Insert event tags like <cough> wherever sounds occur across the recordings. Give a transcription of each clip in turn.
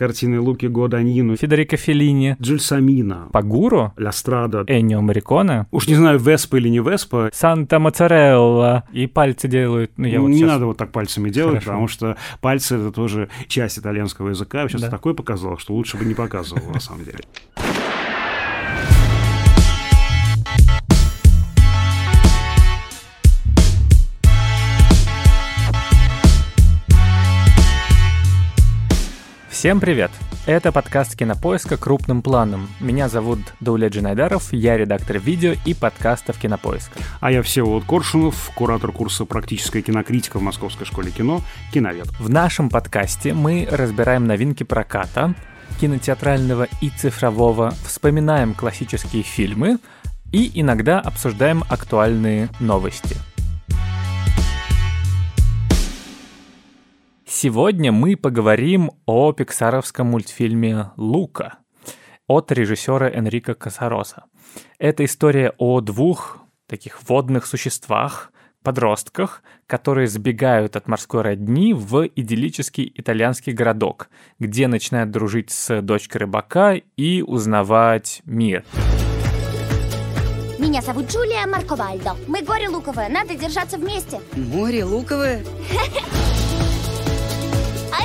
картины Луки Гуаданьино, Федерико Феллини, Джульсамина, Пагуру, Ля Страда, Эннио Мариконе, уж не знаю, Веспа или не Веспа, Санта Моцарелла. И пальцы делают. Ну, я вот не сейчас... надо вот так пальцами делать, Хорошо. потому что пальцы это тоже часть итальянского языка. Сейчас Да. такое показал, что лучше бы не показывал на самом деле. Всем привет! Это подкаст Кинопоиска крупным планом. Меня зовут Даулет Джинайдаров, я редактор видео и подкастов Кинопоиска. А я Всеволод Коршунов, куратор курса «Практическая кинокритика» в Московской школе кино, киновед. В нашем подкасте мы разбираем новинки проката, кинотеатрального и цифрового, вспоминаем классические фильмы и иногда обсуждаем актуальные новости. Сегодня мы поговорим о пиксаровском мультфильме «Лука» от режиссера Энрико Касароса. Это история о двух таких водных существах, подростках, которые сбегают от морской родни в идиллический итальянский городок, где начинают дружить с дочкой рыбака и узнавать мир. Меня зовут Джулия Марковальдо. Мы горе луковое, надо держаться вместе. Море луковое? <laughs>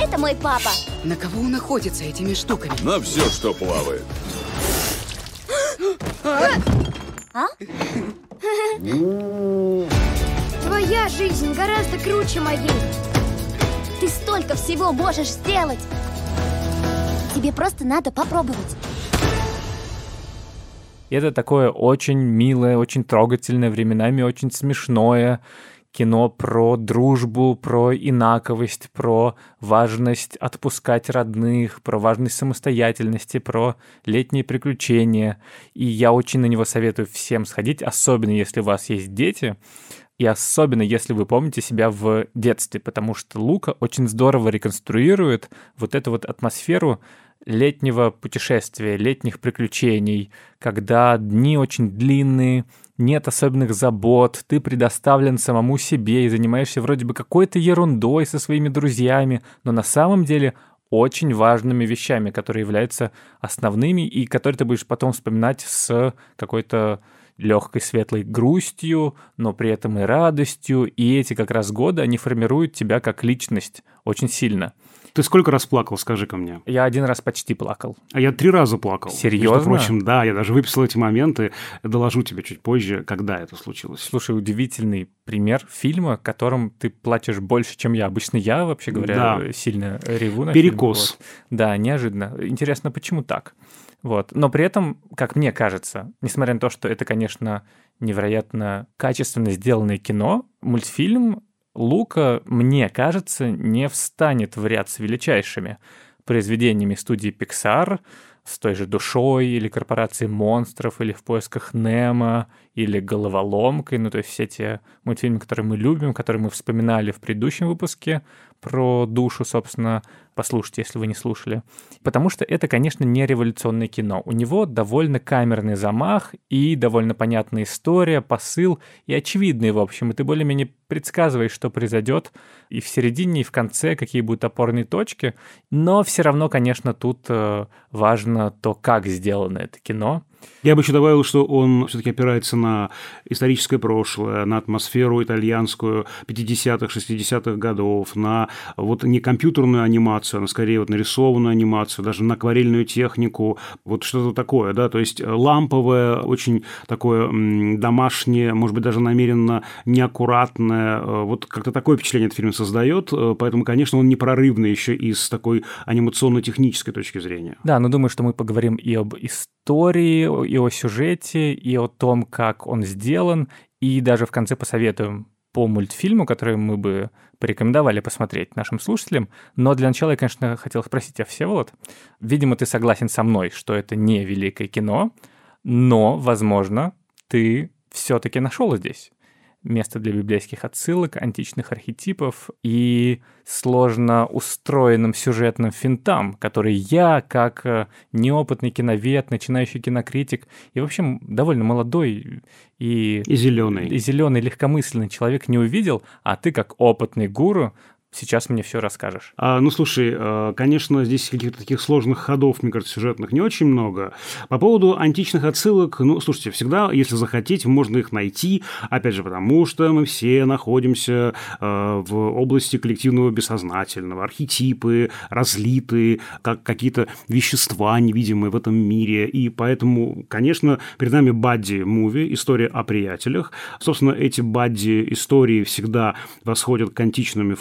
А это мой папа. На кого он охотится этими штуками? На все, что плавает. Твоя жизнь гораздо круче моей. Ты столько всего можешь сделать. Тебе просто надо попробовать. И это такое очень милое, очень трогательное, временами очень смешное кино про дружбу, про инаковость, про важность отпускать родных, про важность самостоятельности, про летние приключения. И я очень на него советую всем сходить, особенно если у вас есть дети, и особенно если вы помните себя в детстве, потому что Лука очень здорово реконструирует вот эту вот атмосферу летнего путешествия, летних приключений, когда дни очень длинные, нет особенных забот, ты предоставлен самому себе и занимаешься вроде бы какой-то ерундой со своими друзьями, но на самом деле очень важными вещами, которые являются основными и которые ты будешь потом вспоминать с какой-то легкой светлой грустью, но при этом и радостью. И эти как раз годы, они формируют тебя как личность очень сильно. Ты сколько раз плакал, скажи ко мне? Я один раз почти плакал. А я три раза плакал. Серьезно? Между прочим, да, я даже выписал эти моменты. Доложу тебе чуть позже, когда это случилось. Слушай, удивительный пример фильма, которым ты плачешь больше, чем я. Обычно я, вообще говоря, Да. сильно реву на Перекос. фильм. Вот. Да, неожиданно. Интересно, почему так? Вот. Но при этом, как мне кажется, несмотря на то, что это, конечно, невероятно качественно сделанное кино, мультфильм Лука, мне кажется, не встанет в ряд с величайшими произведениями студии Pixar, с той же душой, или корпорацией монстров, или в поисках Немо, или головоломкой, ну то есть все те мультфильмы, которые мы любим, которые мы вспоминали в предыдущем выпуске про душу, собственно, послушайте, если вы не слушали. Потому что это, конечно, не революционное кино. У него довольно камерный замах и довольно понятная история, посыл и очевидный, в общем. И ты более-менее предсказываешь, что произойдет и в середине, и в конце, какие будут опорные точки. Но все равно, конечно, тут э, важно то, как сделано это кино. Я бы еще добавил, что он все-таки опирается на историческое прошлое, на атмосферу итальянскую 50-х, 60-х годов, на вот не компьютерную анимацию, а скорее вот нарисованную анимацию, даже на акварельную технику, вот что-то такое, да, то есть ламповое, очень такое домашнее, может быть, даже намеренно неаккуратное, э, вот как-то такое впечатление этот фильм создает, э, поэтому, конечно, он непрорывный еще и с такой анимационно-технической точки зрения. Да, но думаю, что мы поговорим и об истории, и о сюжете, и о том, как он сделан, и даже в конце посоветуем по мультфильму, который мы бы порекомендовали посмотреть нашим слушателям. Но для начала я, конечно, хотел спросить тебя, Всеволод. Видимо, ты согласен со мной, что это не великое кино, но, возможно, ты все-таки нашел здесь место для библейских отсылок, античных архетипов и сложно устроенным сюжетным финтам, которые я, как э, неопытный киновед, начинающий кинокритик и, в общем, довольно молодой и, И зеленый. и зеленый легкомысленный человек не увидел, а ты, как опытный гуру, сейчас мне все расскажешь. А, ну, слушай, э, конечно, здесь каких-то таких сложных ходов, мне сюжетных не очень много. По поводу античных отсылок, ну, слушайте, всегда, если захотеть, можно их найти, опять же, потому что мы все находимся э, в области коллективного бессознательного, архетипы разлиты, как какие-то вещества невидимые в этом мире, и поэтому, конечно, перед нами бадди-муви, история о приятелях. Собственно, эти бадди-истории всегда восходят к античным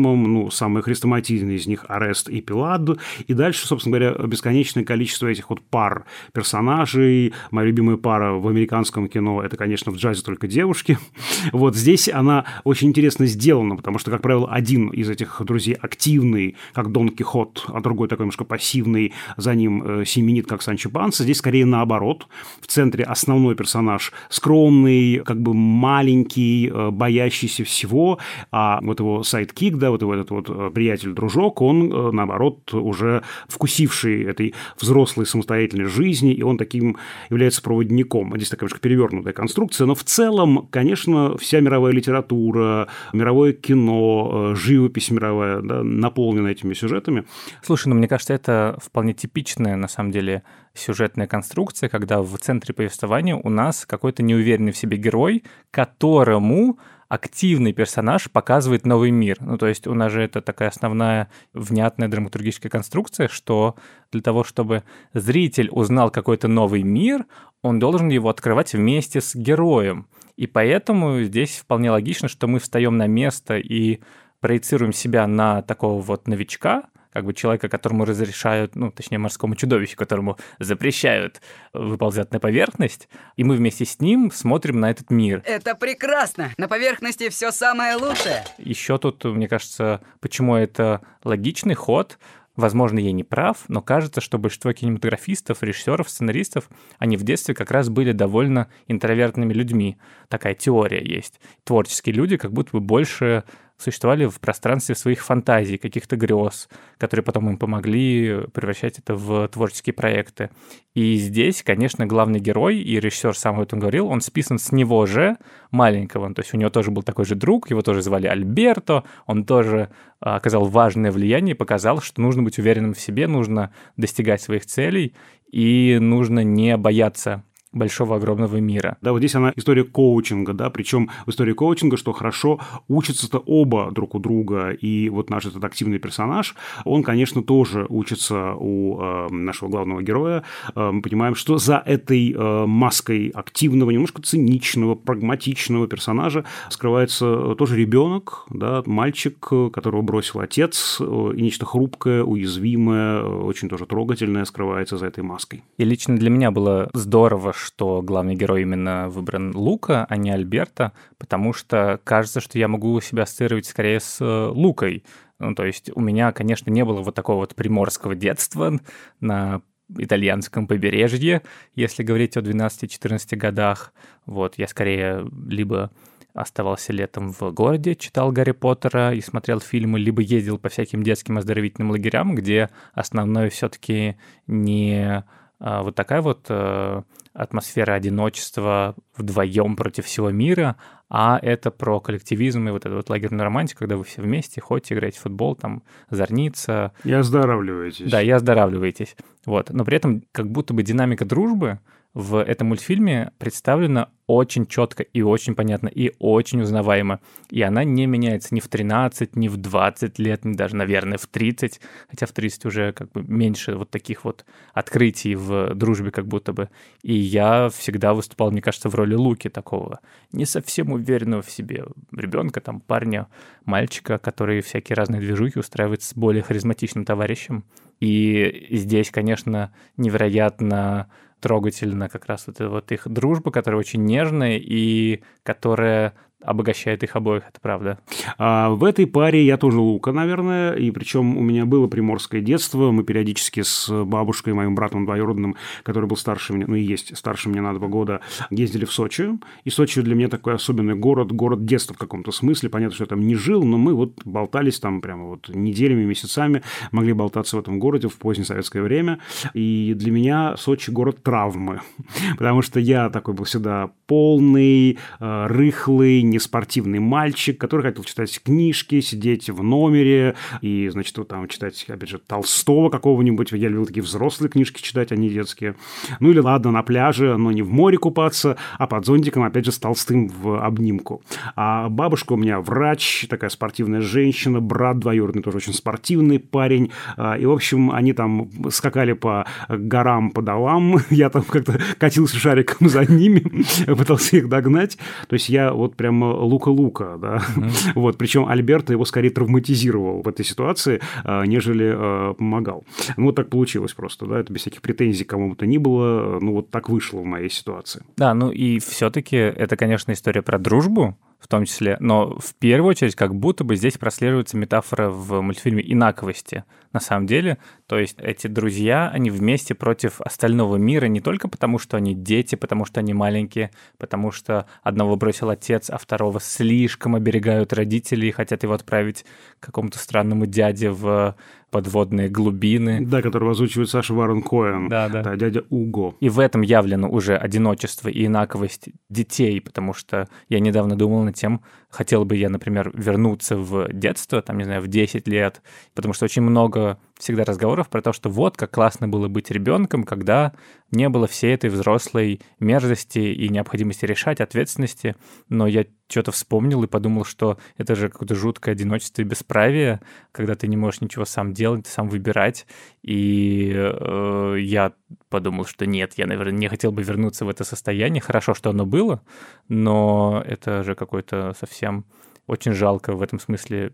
мифологемам, ну, самые хрестоматийные из них Арест и Пилад, и дальше, собственно говоря, бесконечное количество этих вот пар персонажей. Моя любимая пара в американском кино – это, конечно, в джазе только девушки. <laughs> Вот здесь она очень интересно сделана, потому что, как правило, один из этих друзей активный, как Дон Кихот, а другой такой немножко пассивный, за ним э, семенит, как Санчо Панса. Здесь скорее наоборот. В центре основной персонаж скромный, как бы маленький, э, боящийся всего, а вот его sidekick, да, вот его этот вот э, приятель-дружок, он, э, наоборот, уже вкусивший этой взрослой самостоятельной жизни, и он таким является проводником. Здесь такая немножко перевернутая конструкция, но в целом, конечно, вся мировая литература, мировое кино, живопись мировая да, наполнена этими сюжетами. Слушай, ну мне кажется, это вполне типичная, на самом деле, сюжетная конструкция, когда в центре повествования у нас какой-то неуверенный в себе герой, которому активный персонаж показывает новый мир. Ну, то есть у нас же это такая основная внятная драматургическая конструкция, что для того, чтобы зритель узнал какой-то новый мир, он должен его открывать вместе с героем. И поэтому здесь вполне логично, что мы встаем на место и проецируем себя на такого вот новичка, как бы человека, которому разрешают, ну, точнее, морскому чудовищу, которому запрещают выползать на поверхность, и мы вместе с ним смотрим на этот мир. Это прекрасно! На поверхности все самое лучшее! Еще тут, мне кажется, почему это логичный ход, Возможно, я не прав, но кажется, что большинство кинематографистов, режиссеров, сценаристов, они в детстве как раз были довольно интровертными людьми. Такая теория есть. Творческие люди как будто бы больше существовали в пространстве своих фантазий, каких-то грез, которые потом им помогли превращать это в творческие проекты. И здесь, конечно, главный герой, и режиссер сам об этом говорил, он списан с него же, маленького. То есть у него тоже был такой же друг, его тоже звали Альберто, он тоже а, оказал важное влияние, показал, что нужно быть уверенным в себе, нужно достигать своих целей, и нужно не бояться большого огромного мира. Да, вот здесь она история коучинга, да, причем в истории коучинга, что хорошо, учатся-то оба друг у друга, и вот наш этот активный персонаж, он, конечно, тоже учится у э, нашего главного героя. Э, мы понимаем, что за этой э, маской активного, немножко циничного, прагматичного персонажа скрывается тоже ребенок, да, мальчик, которого бросил отец, э, и нечто хрупкое, уязвимое, очень тоже трогательное скрывается за этой маской. И лично для меня было здорово, что главный герой именно выбран Лука, а не Альберта, потому что кажется, что я могу себя ассоциировать скорее с э, Лукой. Ну, то есть у меня, конечно, не было вот такого вот приморского детства на итальянском побережье, если говорить о 12-14 годах. Вот, я скорее либо оставался летом в городе, читал Гарри Поттера и смотрел фильмы, либо ездил по всяким детским оздоровительным лагерям, где основное все-таки не вот такая вот э, атмосфера одиночества вдвоем против всего мира, а это про коллективизм и вот эту вот лагерную романтику, когда вы все вместе ходите, играете в футбол, там, зорниться. И оздоравливаетесь. Да, и оздоравливаетесь. Вот. Но при этом как будто бы динамика дружбы в этом мультфильме представлена очень четко и очень понятно, и очень узнаваемо. И она не меняется ни в 13, ни в 20 лет, ни даже, наверное, в 30, хотя в 30 уже как бы меньше вот таких вот открытий в дружбе как будто бы. И я всегда выступал, мне кажется, в роли Луки такого не совсем уверенного в себе ребенка, там, парня, мальчика, который всякие разные движухи устраивает с более харизматичным товарищем. И здесь, конечно, невероятно трогательно как раз вот, вот их дружба, которая очень нежная и которая обогащает их обоих, это правда. А в этой паре я тоже Лука, наверное, и причем у меня было приморское детство, мы периодически с бабушкой, моим братом двоюродным, который был старше меня, ну и есть старше меня на два года, ездили в Сочи, и Сочи для меня такой особенный город, город детства в каком-то смысле, понятно, что я там не жил, но мы вот болтались там прямо вот неделями, месяцами, могли болтаться в этом городе в позднее советское время, и для меня Сочи город травмы, <laughs> потому что я такой был всегда полный, э, рыхлый, неспортивный мальчик, который хотел читать книжки, сидеть в номере и, значит, вот там читать, опять же, Толстого какого-нибудь. Я любил такие взрослые книжки читать, а не детские. Ну или ладно, на пляже, но не в море купаться, а под зонтиком, опять же, с Толстым в обнимку. А бабушка у меня врач, такая спортивная женщина, брат двоюродный тоже очень спортивный парень. А, и, в общем, они там скакали по горам, по долам. <laughs> Я там как-то катился шариком за ними, <laughs> пытался их догнать. То есть я вот прям лука-лука, да. Mm-hmm. Вот, причем Альберто его скорее травматизировал в этой ситуации, а, нежели а, помогал. Ну, вот так получилось просто, да, это без всяких претензий кому бы то ни было, ну, вот так вышло в моей ситуации. Да, ну и все-таки это, конечно, история про дружбу, в том числе. Но в первую очередь, как будто бы здесь прослеживается метафора в мультфильме инаковости. На самом деле, то есть эти друзья, они вместе против остального мира не только потому, что они дети, потому что они маленькие, потому что одного бросил отец, а второго слишком оберегают родители и хотят его отправить к какому-то странному дяде в подводные глубины. Да, которого озвучивает Саша Варон Коэн. Да, да. да. Дядя Уго. И в этом явлено уже одиночество и инаковость детей, потому что я недавно думал над тем, хотел бы я, например, вернуться в детство, там, не знаю, в 10 лет, потому что очень много всегда разговоров про то, что вот как классно было быть ребенком, когда не было всей этой взрослой мерзости и необходимости решать ответственности, но я что-то вспомнил и подумал, что это же какое-то жуткое одиночество и бесправие, когда ты не можешь ничего сам делать, сам выбирать. И э, я подумал, что нет, я, наверное, не хотел бы вернуться в это состояние. Хорошо, что оно было, но это же какой-то совсем очень жалко в этом смысле,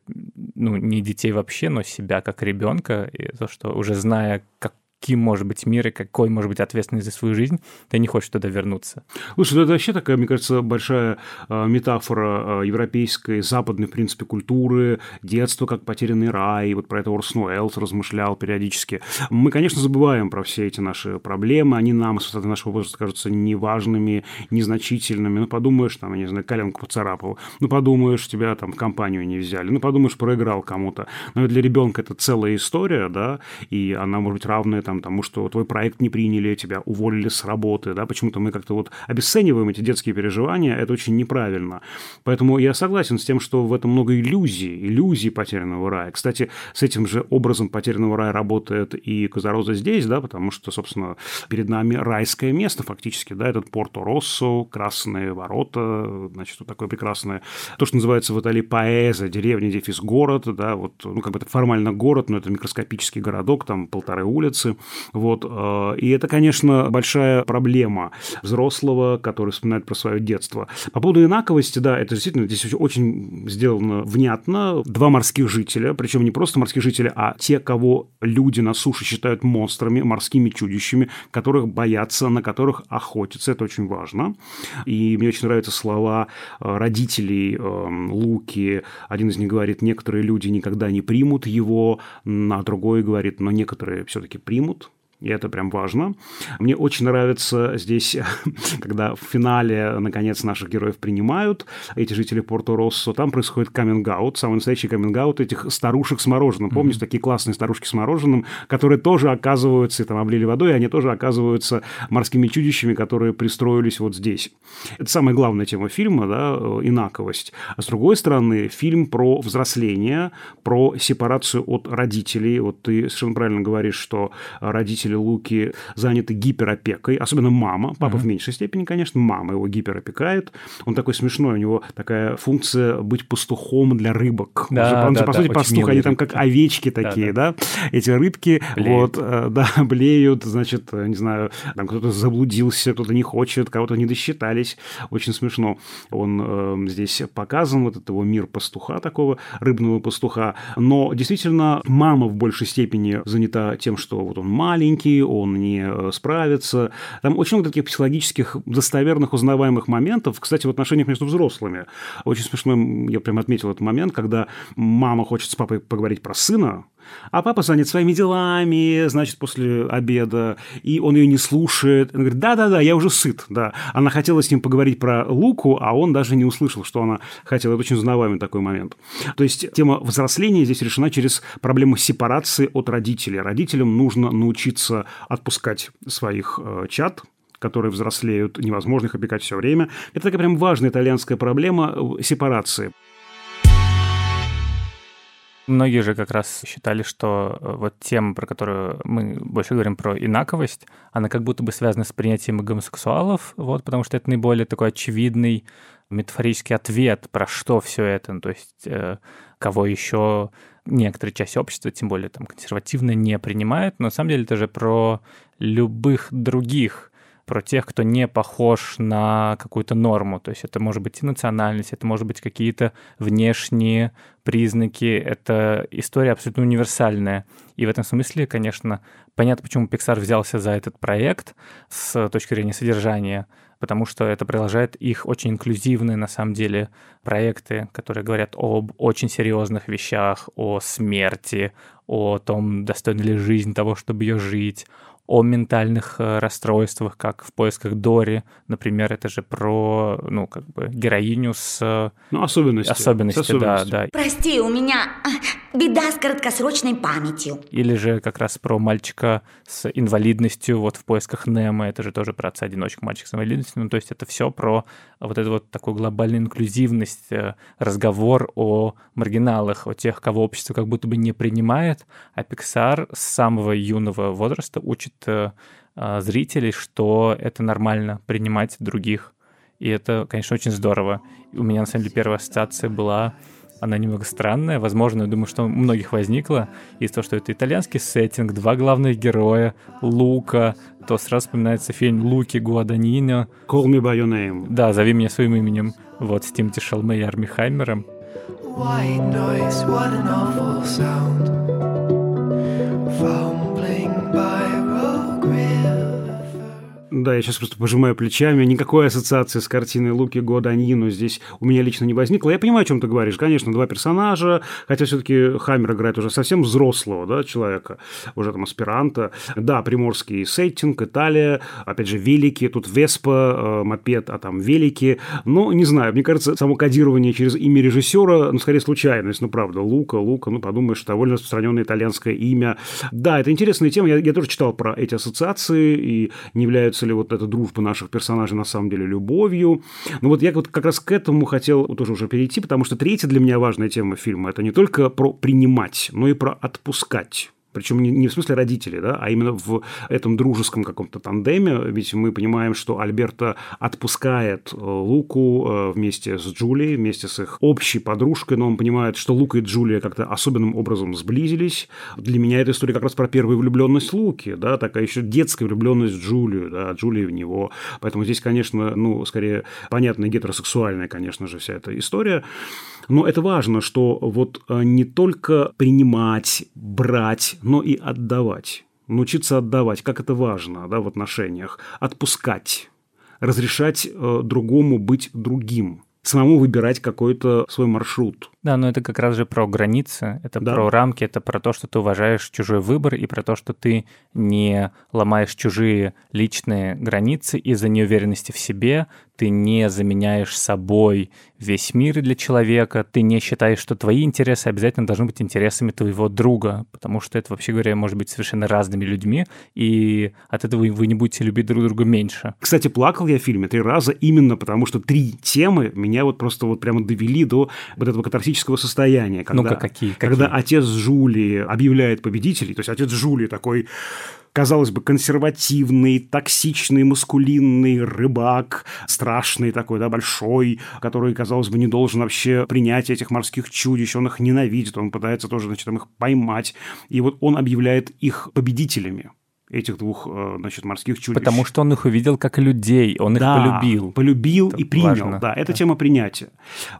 ну, не детей вообще, но себя как ребенка, и то, что уже зная, как каким может быть мир и какой может быть ответственность за свою жизнь, ты не хочешь туда вернуться. Слушай, ну это вообще такая, мне кажется, большая э, метафора э, европейской, западной, в принципе, культуры, детства как потерянный рай, вот про это Орс Уэллс размышлял периодически. Мы, конечно, забываем про все эти наши проблемы, они нам, с нашего возраста, кажутся неважными, незначительными. Ну, подумаешь, там, я не знаю, коленку поцарапал, ну, подумаешь, тебя там в компанию не взяли, ну, подумаешь, проиграл кому-то. Но для ребенка это целая история, да, и она может быть равная там, тому, что твой проект не приняли, тебя уволили с работы, да, почему-то мы как-то вот обесцениваем эти детские переживания, это очень неправильно. Поэтому я согласен с тем, что в этом много иллюзий, иллюзий потерянного рая. Кстати, с этим же образом потерянного рая работает и Казароза здесь, да, потому что, собственно, перед нами райское место фактически, да, этот Порто-Россо, Красные ворота, значит, вот такое прекрасное, то, что называется в Италии Паэза, деревня, дефис город, да, вот, ну, как бы это формально город, но это микроскопический городок, там полторы улицы, вот. Э, и это, конечно, большая проблема взрослого, который вспоминает про свое детство. По поводу инаковости, да, это действительно здесь очень сделано внятно. Два морских жителя, причем не просто морские жители, а те, кого люди на суше считают монстрами, морскими чудищами, которых боятся, на которых охотятся. Это очень важно. И мне очень нравятся слова э, родителей эм, Луки. Один из них говорит, некоторые люди никогда не примут его, а другой говорит, но некоторые все-таки примут примут, и это прям важно. Мне очень нравится здесь, <laughs> когда в финале, наконец, наших героев принимают, эти жители Порто-Россо, там происходит каминг-аут, самый настоящий каминг-аут этих старушек с мороженым. Помнишь, mm-hmm. такие классные старушки с мороженым, которые тоже оказываются, там облили водой, и они тоже оказываются морскими чудищами, которые пристроились вот здесь. Это самая главная тема фильма, да, э, инаковость. А с другой стороны, фильм про взросление, про сепарацию от родителей. Вот ты совершенно правильно говоришь, что родители родители Луки заняты гиперопекой, особенно мама, папа mm-hmm. в меньшей степени, конечно, мама его гиперопекает. Он такой смешной, у него такая функция быть пастухом для рыбок. Да, он же, он да, же, по да, сути, пастух, они там как овечки такие, да, да. эти рыбки, блеют. вот, э, <laughs> да, блеют, значит, не знаю, там кто-то заблудился, кто-то не хочет, кого-то не досчитались, очень смешно. Он э, здесь показан, вот этот его мир пастуха такого, рыбного пастуха, но действительно мама в большей степени занята тем, что вот он маленький, маленький, он не э, справится. Там очень много таких психологических достоверных, узнаваемых моментов, кстати, в отношениях между взрослыми. Очень смешно, я прям отметил этот момент, когда мама хочет с папой поговорить про сына, а папа занят своими делами, значит, после обеда, и он ее не слушает. Он говорит, да-да-да, я уже сыт, да. Она хотела с ним поговорить про Луку, а он даже не услышал, что она хотела. Это очень узнаваемый такой момент. То есть тема взросления здесь решена через проблему сепарации от родителей. Родителям нужно научиться отпускать своих э, чад, которые взрослеют, невозможно их опекать все время. Это такая прям важная итальянская проблема э, сепарации. Многие же как раз считали, что э, вот тема, про которую мы больше говорим, про инаковость, она как будто бы связана с принятием гомосексуалов, вот, потому что это наиболее такой очевидный метафорический ответ, про что все это, ну, то есть э, кого еще некоторая часть общества, тем более там консервативно, не принимает, но на самом деле это же про любых других про тех, кто не похож на какую-то норму. То есть это может быть и национальность, это может быть какие-то внешние признаки. Это история абсолютно универсальная. И в этом смысле, конечно, понятно, почему Pixar взялся за этот проект с точки зрения содержания, потому что это продолжает их очень инклюзивные, на самом деле, проекты, которые говорят об очень серьезных вещах, о смерти, о том, достойна ли жизнь того, чтобы ее жить, о ментальных э, расстройствах, как в поисках Дори, например, это же про, ну, как бы героиню с... Э, ну, особенности. Особенности, с особенностью. да, да. Прости, у меня а, беда с краткосрочной памятью. Или же как раз про мальчика с инвалидностью, вот в поисках Немо, это же тоже про отца-одиночку, мальчик с инвалидностью, ну, то есть это все про вот эту вот такую глобальную инклюзивность, э, разговор о маргиналах, о тех, кого общество как будто бы не принимает, а Pixar с самого юного возраста учит зрителей, что это нормально принимать других. И это, конечно, очень здорово. У меня, на самом деле, первая ассоциация была она немного странная. Возможно, я думаю, что у многих возникла из того, что это итальянский сеттинг, два главных героя, Лука, то сразу вспоминается фильм Луки Гуаданино. Call me by your name. Да, зови меня своим именем. Вот, с Тимти Шалме и Арми Хаймером. White noise, what an awful sound. Да, я сейчас просто пожимаю плечами. Никакой ассоциации с картиной Луки Гуаданьино здесь у меня лично не возникло. Я понимаю, о чем ты говоришь. Конечно, два персонажа, хотя все-таки Хаммер играет уже совсем взрослого да, человека, уже там аспиранта. Да, приморский сеттинг, Италия, опять же, велики, тут Веспа, э, мопед, а там велики. Но, не знаю, мне кажется, само кодирование через имя режиссера, ну, скорее случайность, ну, правда, Лука, Лука, ну, подумаешь, довольно распространенное итальянское имя. Да, это интересная тема, я, я тоже читал про эти ассоциации, и не являются ли вот эта дружба наших персонажей на самом деле любовью. Ну вот я вот как раз к этому хотел тоже уже перейти, потому что третья для меня важная тема фильма – это не только про принимать, но и про отпускать. Причем не, в смысле родителей, да, а именно в этом дружеском каком-то тандеме. Ведь мы понимаем, что Альберта отпускает э, Луку э, вместе с Джулией, вместе с их общей подружкой, но он понимает, что Лука и Джулия как-то особенным образом сблизились. Для меня эта история как раз про первую влюбленность Луки, да, такая еще детская влюбленность в Джулию, да, Джулия в него. Поэтому здесь, конечно, ну, скорее понятная гетеросексуальная, конечно же, вся эта история. Но это важно, что вот э, не только принимать, брать, но и отдавать. Научиться отдавать, как это важно да, в отношениях. Отпускать, разрешать э, другому быть другим, самому выбирать какой-то свой маршрут. Да, но это как раз же про границы, это да. про рамки, это про то, что ты уважаешь чужой выбор и про то, что ты не ломаешь чужие личные границы из-за неуверенности в себе, ты не заменяешь собой весь мир для человека, ты не считаешь, что твои интересы обязательно должны быть интересами твоего друга, потому что это, вообще говоря, может быть совершенно разными людьми, и от этого вы не будете любить друг друга меньше. Кстати, плакал я в фильме три раза именно потому, что три темы меня вот просто вот прямо довели до вот этого катарсического состояния. Когда, Ну-ка, какие, какие? Когда отец Жулии объявляет победителей, то есть отец Жулии такой казалось бы, консервативный, токсичный, маскулинный рыбак, страшный такой, да, большой, который, казалось бы, не должен вообще принять этих морских чудищ, он их ненавидит, он пытается тоже, значит, их поймать. И вот он объявляет их победителями этих двух, э, значит, морских чудищ. Потому что он их увидел как людей, он да, их полюбил. полюбил это и принял, важно. да, это да. тема принятия.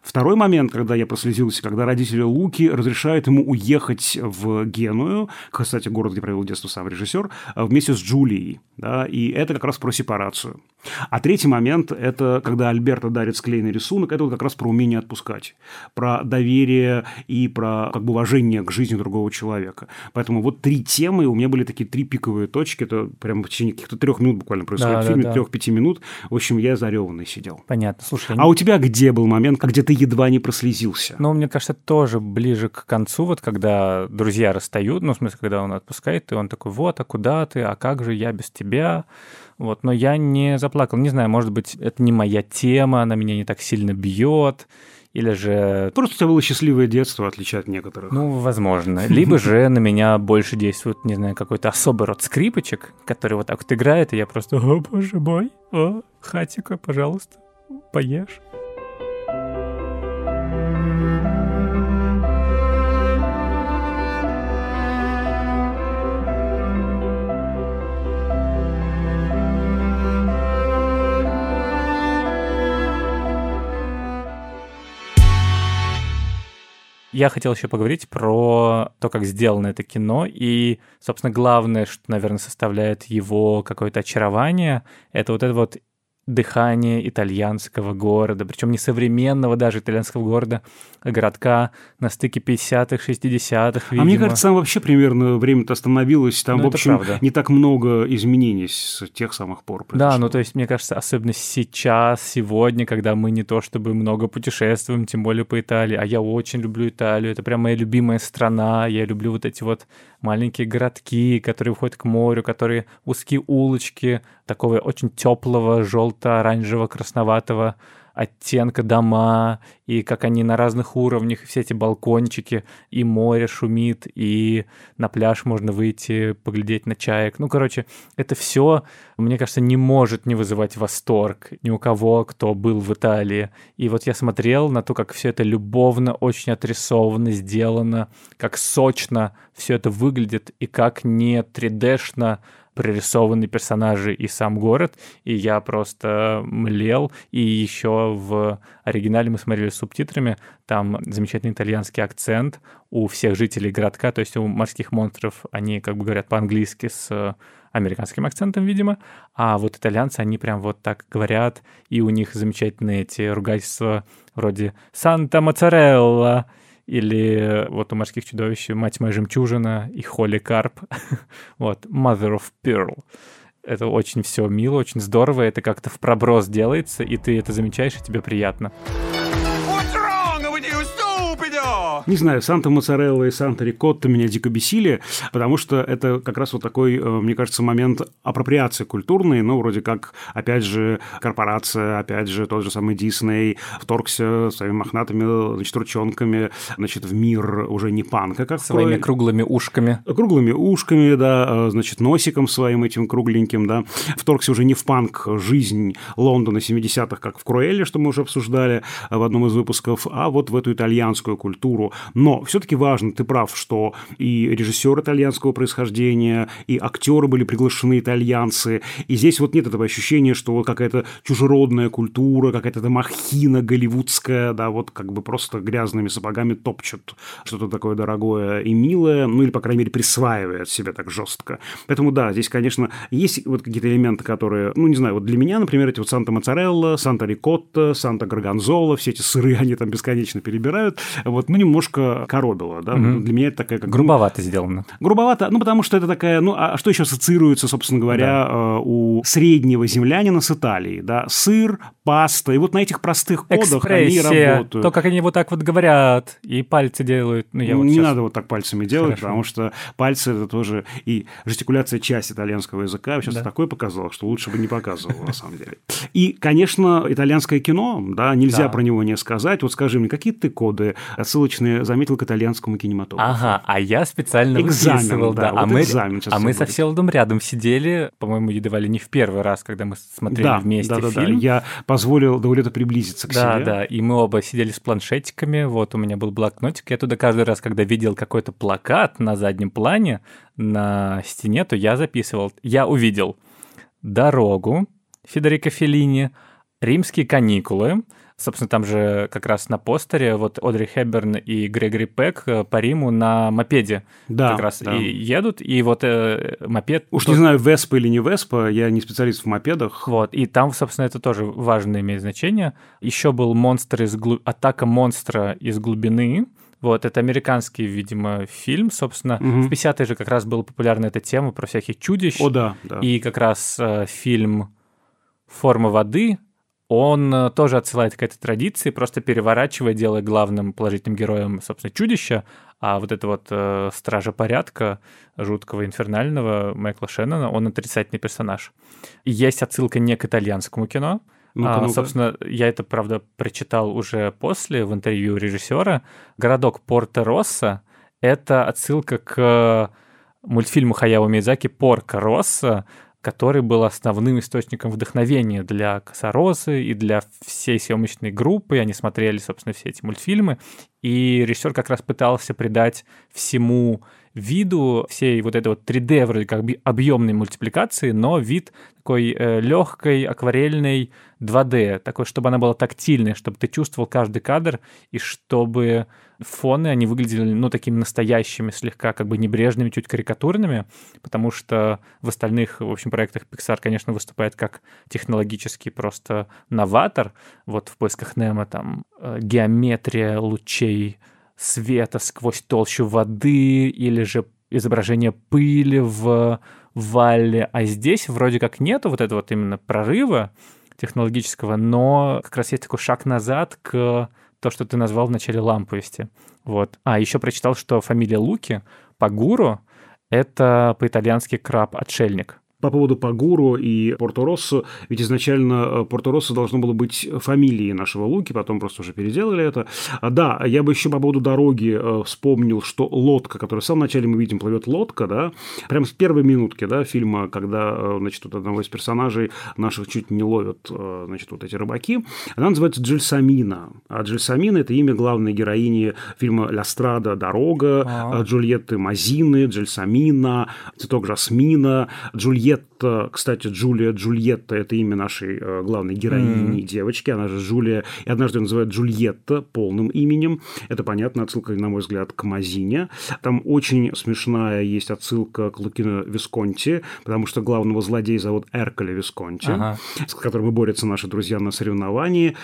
Второй момент, когда я прослезился, когда родители Луки разрешают ему уехать в Геную, кстати, город, где провел детство сам режиссер, э, вместе с Джулией, да, и это как раз про сепарацию. А третий момент – это когда Альберта дарит склеенный рисунок, это вот как раз про умение отпускать, про доверие и про как бы уважение к жизни другого человека. Поэтому вот три темы, у меня были такие три пиковые точки, это прям в течение каких-то трех минут буквально происходит Да, в да, фильме, да. трех-пяти минут. В общем, я зареванный сидел. Понятно. Слушай, А у тебя где был момент, где ты едва не прослезился? Ну, мне кажется, тоже ближе к концу, вот когда друзья расстают, ну, в смысле, когда он отпускает, и он такой, вот, а куда ты, а как же я без тебя? Вот, но я не заплакал, не знаю, может быть, это не моя тема, она меня не так сильно бьет, или же Просто у тебя было счастливое детство, отличие от некоторых. ну, возможно. Либо же на меня больше действует, не знаю, какой-то особый род скрипочек, который вот так вот играет, и я просто, о, боже мой, о, хатика, пожалуйста, поешь. Я хотел еще поговорить про то, как сделано это кино, и, собственно, главное, что, наверное, составляет его какое-то очарование, это вот это вот дыхание итальянского города, причем не современного даже итальянского города, а городка на стыке 50-х, 60-х, А мне кажется, там вообще примерно время-то остановилось. Там, Ну, в общем, не так много изменений с тех самых пор. Да, произошло. ну то есть, мне кажется, особенно сейчас, сегодня, когда мы не то чтобы много путешествуем, тем более по Италии, а я очень люблю Италию, это прям моя любимая страна, я люблю вот эти вот маленькие городки, которые выходят к морю, которые узкие улочки, такого очень теплого, желто-оранжевого, красноватого оттенка дома, и как они на разных уровнях, и все эти балкончики, и море шумит, и на пляж можно выйти, поглядеть на чаек. Ну, короче, это все, мне кажется, не может не вызывать восторг ни у кого, кто был в Италии. И вот я смотрел на то, как все это любовно, очень отрисовано, сделано, как сочно все это выглядит, и как не 3D-шно прорисованы персонажи и сам город, и я просто млел. И еще в оригинале мы смотрели с субтитрами, там замечательный итальянский акцент у всех жителей городка, то есть у морских монстров они как бы говорят по-английски с американским акцентом, видимо, а вот итальянцы, они прям вот так говорят, и у них замечательные эти ругательства вроде «Санта Моцарелла», или вот у морских чудовищ «Мать моя жемчужина» и «Холли Карп». <laughs> вот, «Mother of Pearl». Это очень все мило, очень здорово, это как-то в проброс делается, и ты это замечаешь, и тебе приятно. Не знаю, Санта Моцарелла и Санта Рикотта меня дико бесили, потому что это как раз вот такой, э, мне кажется, момент апроприации культурной, ну, вроде как, опять же, корпорация, опять же, тот же самый Дисней вторгся своими мохнатыми, значит, ручонками, значит, в мир уже не панка как Своими круглыми ушками. круглыми ушками, да, э, значит, носиком своим этим кругленьким, да, вторгся уже не в панк жизнь Лондона 70-х, как в Круэлле, что мы уже обсуждали в одном из выпусков, а вот в эту итальянскую культуру. Но все-таки важно, ты прав, что и режиссер итальянского происхождения, и актеры были приглашены итальянцы, и здесь вот нет этого ощущения, что вот какая-то чужеродная культура, какая-то махина голливудская, да, вот как бы просто грязными сапогами топчут что-то такое дорогое и милое, ну или, по крайней мере, присваивает себе так жестко. Поэтому, да, здесь, конечно, есть вот какие-то элементы, которые, ну, не знаю, вот для меня, например, эти вот Санта Моцарелла, Санта Рикотта, Санта Горгонзола, все эти сыры, <laughs> они там бесконечно перебирают, вот, ну, немножко коробило, да, Мгм. для меня это такая как... Грубовато сделано. Грубовато, ну, потому что это такая, ну, а что еще ассоциируется, собственно говоря, э, у среднего землянина с Италией, да, сыр, паста, и вот на этих простых кодах они Экспрессия, работают. то, как они вот так вот говорят, и пальцы делают. Ну, я вот не щас- надо вот так пальцами делать, Хорошо. потому что пальцы это тоже и жестикуляция часть итальянского языка. Я сейчас Да. такое показал, что лучше бы не показывал на самом деле. И, конечно, итальянское кино, да, нельзя Да. про него не сказать. Вот скажи мне, какие ты коды отсылочные заметил к итальянскому кинематографу? Ага, а я специально Экзамен, выписывал, да, да. а вот мы, экзамен а мы со Всеволодом рядом сидели, по-моему, едва ли не в первый раз, когда мы смотрели да, вместе да, да, да. фильм. Я позволил Даулету приблизиться к Да, себе. да, и мы оба сидели с планшетиками, вот у меня был блокнотик, я туда каждый раз, когда видел какой-то плакат на заднем плане на стене, то я записывал. Я увидел «Дорогу» Федерико Феллини, «Римские каникулы», Собственно, там же как раз на постере вот Одри Хепберн и Грегори Пек э, по Риму на мопеде Да, как раз да. и едут, и вот э, мопед... Уж тот- не знаю, Веспа или не Веспа, я не специалист в мопедах. Вот, и там, собственно, это тоже важно имеет значение. Еще был монстр из глу- атака монстра из глубины. Вот, это американский, видимо, фильм, собственно. Мгм. В 50-е же как раз была популярна эта тема про всяких чудищ. О, да, да. И как раз э, фильм «Форма воды», он э, тоже отсылает к этой традиции, просто переворачивая, делая главным положительным героем, собственно, чудища, а вот это вот э, стража порядка жуткого инфернального Майкла Шеннона, он отрицательный персонаж. И есть отсылка не к итальянскому кино, Ну-ка, а, ну-ка. собственно, я это, правда, прочитал уже после в интервью режиссера. Городок Порто-Росса — это отсылка к мультфильму Хаяо Миядзаки «Порко Росса», который был основным источником вдохновения для Косорозы и для всей съемочной группы. Они смотрели, собственно, все эти мультфильмы. И режиссер как раз пытался придать всему виду всей вот этой вот 3D вроде как объемной мультипликации, но вид такой легкой, акварельной 2D, такой, чтобы она была тактильной, чтобы ты чувствовал каждый кадр, и чтобы фоны, они выглядели, ну, такими настоящими, слегка как бы небрежными, чуть карикатурными, потому что в остальных, в общем, проектах Pixar, конечно, выступает как технологический просто новатор. Вот в «Поисках Немо» там э, геометрия лучей света сквозь толщу воды или же изображение пыли в вале, а здесь вроде как нету вот этого вот именно прорыва технологического, но как раз есть такой шаг назад к то, что ты назвал в начале ламповости. Вот. А еще прочитал, что фамилия Луки Пагуру — это по-итальянски краб-отшельник. По поводу Пагуру и Порто-Россо, ведь изначально э, Порто-Россо должно было быть фамилией нашего Луки, потом просто уже переделали это. А, Да, я бы еще по поводу дороги э, вспомнил, что лодка, которую в самом начале мы видим, плывет лодка, да, прям с первой минутки, да, фильма, когда, э, значит, вот одного из персонажей наших чуть не ловят, значит, вот эти рыбаки, она называется Джельсамина. А Джельсамина – это имя главной героини фильма «Ля Страда. Дорога», А. э, Джульетты Мазины, Джельсамина, цветок Жасмина, Джульетта, кстати, Джулия Джульетта – это имя нашей э, главной героини, девочки, она же Джулия, и однажды ее называют Джульетта полным именем. Это понятно, отсылка, на мой взгляд, к Мазине. Там очень смешная есть отсылка к Лукино Висконти, потому что главного злодея зовут Эрколе Висконти, Ага. с которым борются наши друзья на соревновании.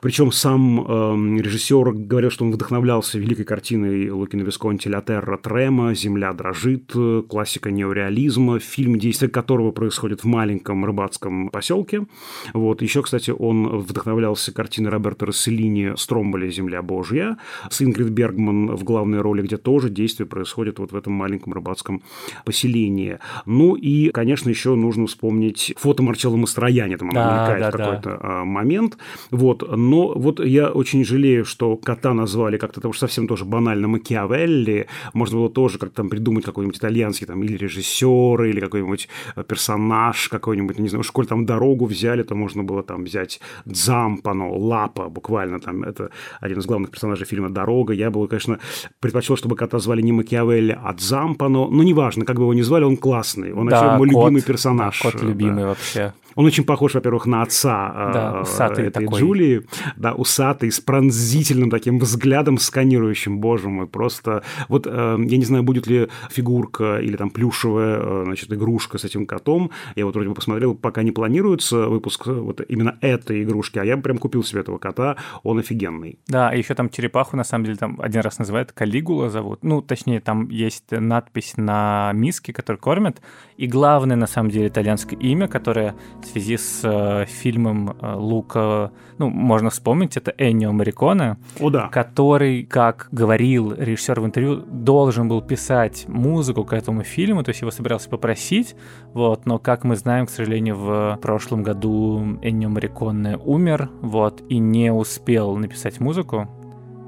Причем сам эм, режиссер говорил, что он вдохновлялся великой картиной Лукино Висконти «Ля Терра Трема», «Земля дрожит», э, классика неореализма, фильм, действие которого происходит в маленьком рыбацком поселке. Вот. Еще, кстати, он вдохновлялся картиной Роберта Расселини «Стромболи. Земля Божья» с Ингрид Бергман в главной роли, где тоже действие происходит вот в этом маленьком рыбацком поселении. Ну и, конечно, еще нужно вспомнить фото Марчелло Мастрояни, там Да, мелькает да, в да. какой-то а, момент. Вот. Но вот я очень жалею, что кота назвали как-то потому что совсем тоже банально Макиавелли. Можно было тоже как-то там придумать какой-нибудь итальянский там или режиссер, или какой-нибудь персонаж какой-нибудь, не знаю, уж коль там дорогу взяли, то можно было там взять Дзампано, Лапа, буквально там, это один из главных персонажей фильма «Дорога». Я бы, конечно, предпочел, чтобы кота звали не Макиавелли, а Дзампано. Но неважно, как бы его ни звали, он классный. Он Да, вообще мой кот, любимый да, персонаж. кот Да. любимый вообще. Он очень похож, во-первых, на отца Да, э, усатый этой такой. Джулии. Да, усатый, с пронзительным таким взглядом сканирующим, боже мой, просто... Вот э, я не знаю, будет ли фигурка или там плюшевая, э, значит, игрушка с этим котом. Я вот вроде бы посмотрел, пока не планируется выпуск вот именно этой игрушки, а я бы прям купил себе этого кота, он офигенный. Да, и еще там черепаху, на самом деле, там один раз называют Калигула зовут. Ну, точнее, там есть надпись на миске, которую кормят. И главное, на самом деле, итальянское имя, которое в связи с э, фильмом э, Лука, ну, можно вспомнить, это Эннио Мариконе, О, да. который, как говорил режиссер в интервью, должен был писать музыку к этому фильму, то есть его собирался попросить, вот, но, как мы знаем, к сожалению, в прошлом году Эннио Мариконе умер, вот, и не успел написать музыку,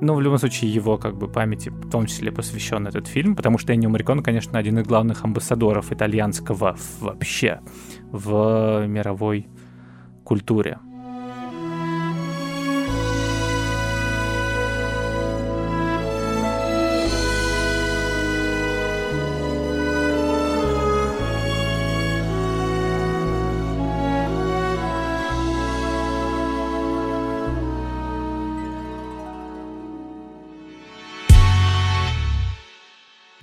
но в любом случае его как бы памяти в том числе посвящен этот фильм, потому что Эннио Мариконе, конечно, один из главных амбассадоров итальянского вообще в мировой культуре.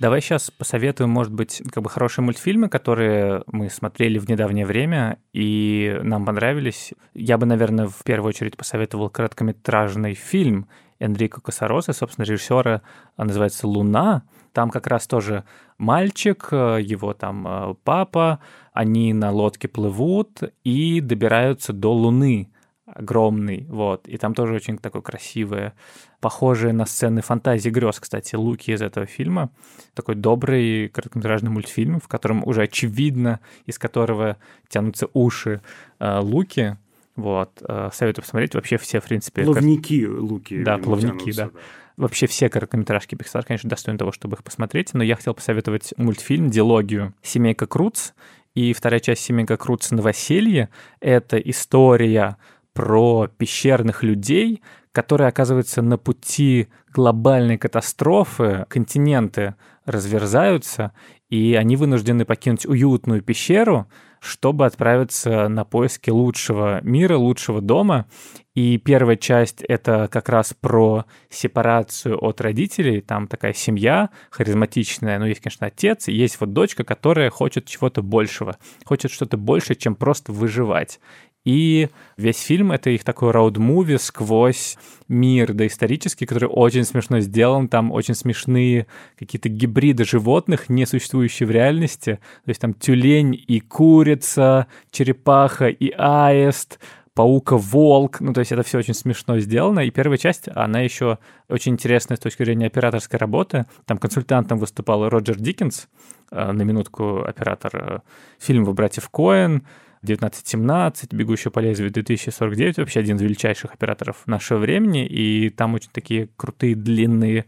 Давай сейчас посоветуем, может быть, как бы хорошие мультфильмы, которые мы смотрели в недавнее время и нам понравились. Я бы, наверное, в первую очередь посоветовал короткометражный фильм Энрико Косароса, собственно, режиссера называется «Луна». Там как раз тоже мальчик, его там папа, они на лодке плывут и добираются до Луны огромный, вот. И там тоже очень такое красивое, похожее на сцены фантазии грез, кстати, луки из этого фильма. Такой добрый короткометражный мультфильм, в котором уже очевидно, из которого тянутся уши э, луки. Вот. Э, советую посмотреть вообще все, в принципе... Плавники кор... луки. Да, плавники, да. да. Вообще все короткометражки Pixar, конечно, достойны того, чтобы их посмотреть, но я хотел посоветовать мультфильм «Диалогию. Семейка Круц». И вторая часть «Семейка Круц. Новоселье» — это история про пещерных людей, которые оказываются на пути глобальной катастрофы, континенты разверзаются, и они вынуждены покинуть уютную пещеру, чтобы отправиться на поиски лучшего мира, лучшего дома. И первая часть — это как раз про сепарацию от родителей. Там такая семья харизматичная, ну, есть, конечно, отец, есть вот дочка, которая хочет чего-то большего, хочет что-то больше, чем просто выживать. И весь фильм — это их такой роуд-муви сквозь мир доисторический, который очень смешно сделан. Там очень смешные какие-то гибриды животных, не существующие в реальности. То есть там тюлень и курица, черепаха и аист, паука-волк. Ну, то есть это все очень смешно сделано. И первая часть, она еще очень интересная с точки зрения операторской работы. Там консультантом выступал Роджер Диккенс, э, на минутку оператор э, фильма «Братьев Коэн», 1917, «Бегущая по лезвию» 2049, вообще один из величайших операторов нашего времени, и там очень такие крутые длинные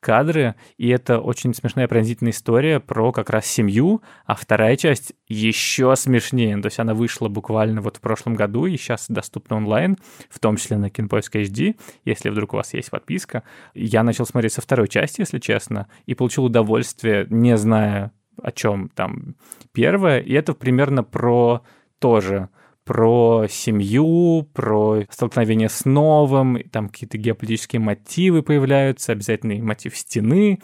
кадры, и это очень смешная пронзительная история про как раз семью, а вторая часть еще смешнее, то есть она вышла буквально вот в прошлом году и сейчас доступна онлайн, в том числе на Кинопоиск HD, если вдруг у вас есть подписка. Я начал смотреть со второй части, если честно, и получил удовольствие, не зная о чем там первое, и это примерно про тоже про семью, про столкновение с новым, там какие-то геополитические мотивы появляются, обязательный мотив стены,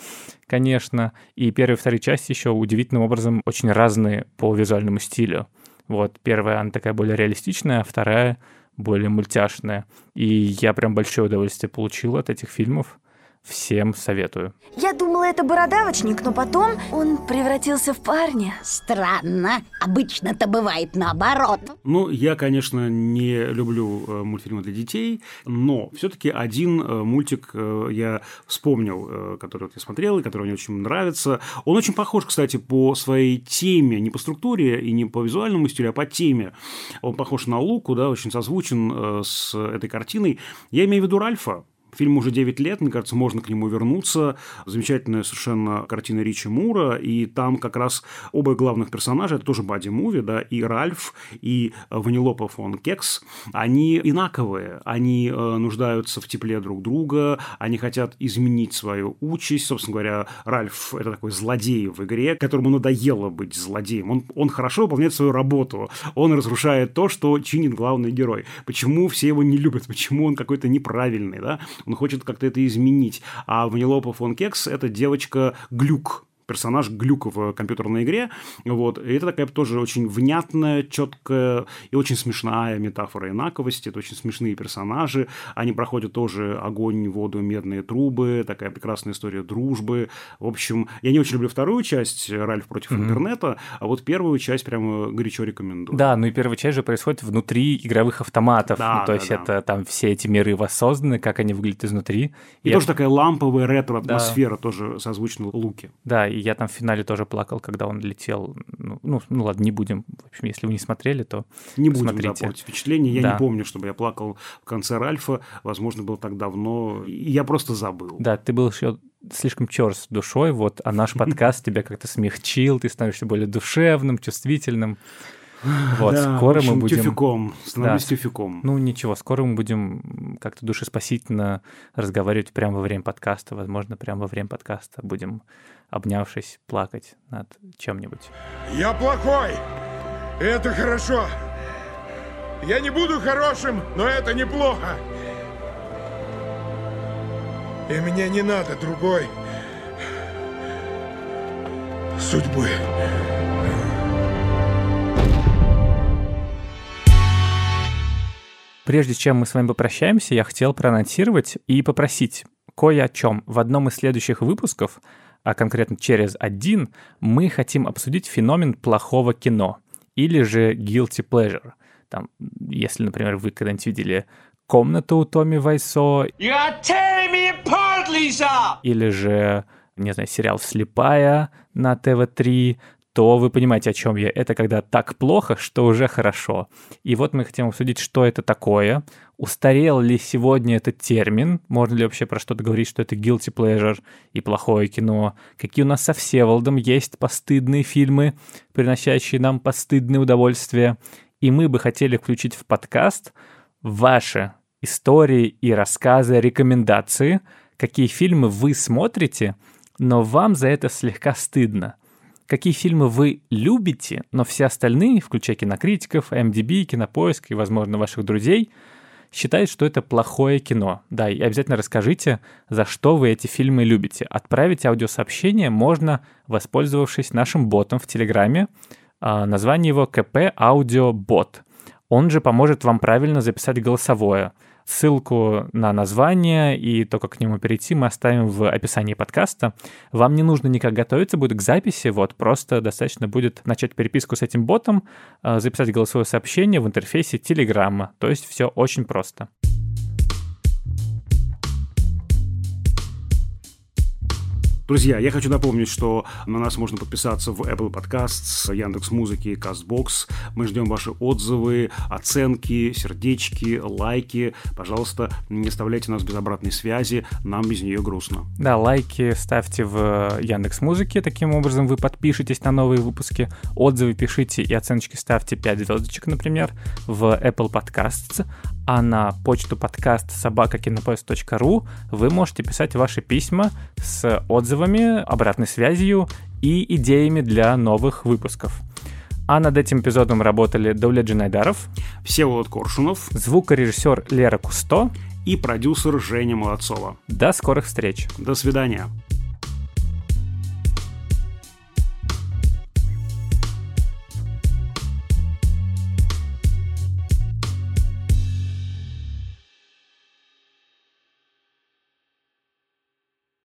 конечно. И первая и вторая часть еще удивительным образом очень разные по визуальному стилю. Вот, первая, она такая более реалистичная, а вторая более мультяшная. И я прям большое удовольствие получил от этих фильмов. Всем советую. Я думала, это бородавочник, но потом он превратился в парня. Странно. Обычно-то бывает наоборот. Ну, я, конечно, не люблю э, мультфильмы для детей, но все-таки один э, мультик э, я вспомнил, который вот я смотрел и который мне очень нравится. Он очень похож, кстати, по своей теме, не по структуре и не по визуальному стилю, а по теме. Он похож на Луку, да, очень созвучен с этой картиной. Я имею в виду Ральфа, Фильм уже 9 лет, мне кажется, можно к нему вернуться. Замечательная совершенно картина Ричи Мура, и там как раз оба главных персонажа, это тоже боди-муви, да, и Ральф, и Ванилопа фон Кекс, они инаковые, они э, нуждаются в тепле друг друга, они хотят изменить свою участь. Собственно говоря, Ральф – это такой злодей в игре, которому надоело быть злодеем. Он, он хорошо выполняет свою работу, он разрушает то, что чинит главный герой. Почему все его не любят, почему он какой-то неправильный, да? Он хочет как-то это изменить. А Ванилопа фон Кекс – это девочка Глюк, персонаж глюка в компьютерной игре. Вот. И это такая тоже очень внятная, четкая и очень смешная метафора инаковости. Это очень смешные персонажи. Они проходят тоже огонь, воду, медные трубы. Такая прекрасная история дружбы. В общем, я не очень люблю вторую часть «Ральф против mm-hmm. интернета», а вот первую часть прямо горячо рекомендую. Да, ну и первая часть же происходит внутри игровых автоматов. Да, ну, то да, есть да. это там все эти миры воссозданы, как они выглядят изнутри. И, и тоже такая ламповая ретро-атмосфера, да. тоже созвучна Луке. Да, и я там в финале тоже плакал, когда он летел. Ну, ну, ну ладно, не будем. В общем, если вы не смотрели, то Не будем, да, портить впечатление. Я да. не помню, чтобы я плакал в конце Ральфа. Возможно, был так давно. И я просто забыл. Да, ты был еще слишком черст душой, вот, а наш подкаст тебя как-то смягчил, ты становишься более душевным, чувствительным. Вот, да, скоро общем, мы будем... Тюфяком, становлюсь да. тюфяком. Ну, ничего, скоро мы будем как-то душеспасительно разговаривать прямо во время подкаста. Возможно, прямо во время подкаста будем, обнявшись, плакать над чем-нибудь. Я плохой! Это хорошо! Я не буду хорошим, но это неплохо! И мне не надо другой судьбы. Прежде чем мы с вами попрощаемся, я хотел проанонсировать и попросить кое о чем. В одном из следующих выпусков, а конкретно через один, мы хотим обсудить феномен плохого кино или же guilty pleasure. Там, если, например, вы когда-нибудь видели комнату у Томми Вайсо. Apart, или же, не знаю, сериал «Слепая» на ТВ-3, то вы понимаете, о чем я. Это когда так плохо, что уже хорошо. И вот мы хотим обсудить, что это такое, устарел ли сегодня этот термин, можно ли вообще про что-то говорить, что это guilty pleasure и плохое кино, какие у нас со Всеволодом есть постыдные фильмы, приносящие нам постыдные удовольствия. И мы бы хотели включить в подкаст ваши истории и рассказы, рекомендации, какие фильмы вы смотрите, но вам за это слегка стыдно – какие фильмы вы любите, но все остальные, включая кинокритиков, MDB, Кинопоиск и, возможно, ваших друзей, считают, что это плохое кино. Да, и обязательно расскажите, за что вы эти фильмы любите. Отправить аудиосообщение можно, воспользовавшись нашим ботом в Телеграме. А, название его КП Аудиобот. Он же поможет вам правильно записать голосовое – Ссылку на название и то, как к нему перейти, мы оставим в описании подкаста. Вам не нужно никак готовиться будет к записи, вот просто достаточно будет начать переписку с этим ботом, э, записать голосовое сообщение в интерфейсе Телеграма. То есть все очень просто. Друзья, я хочу напомнить, что на нас можно подписаться в Apple Podcasts, Яндекс Музыки, Castbox. Мы ждем ваши отзывы, оценки, сердечки, лайки. Пожалуйста, не оставляйте нас без обратной связи, нам без нее грустно. Да, лайки ставьте в Яндекс Музыке, таким образом вы подпишетесь на новые выпуски. Отзывы пишите и оценочки ставьте 5 звездочек, например, в Apple Podcasts а на почту подкаст собакакинопоиск.ру вы можете писать ваши письма с отзывами, обратной связью и идеями для новых выпусков. А над этим эпизодом работали Давля Джинайдаров, Всеволод Коршунов, звукорежиссер Лера Кусто и продюсер Женя Молодцова. До скорых встреч. До свидания.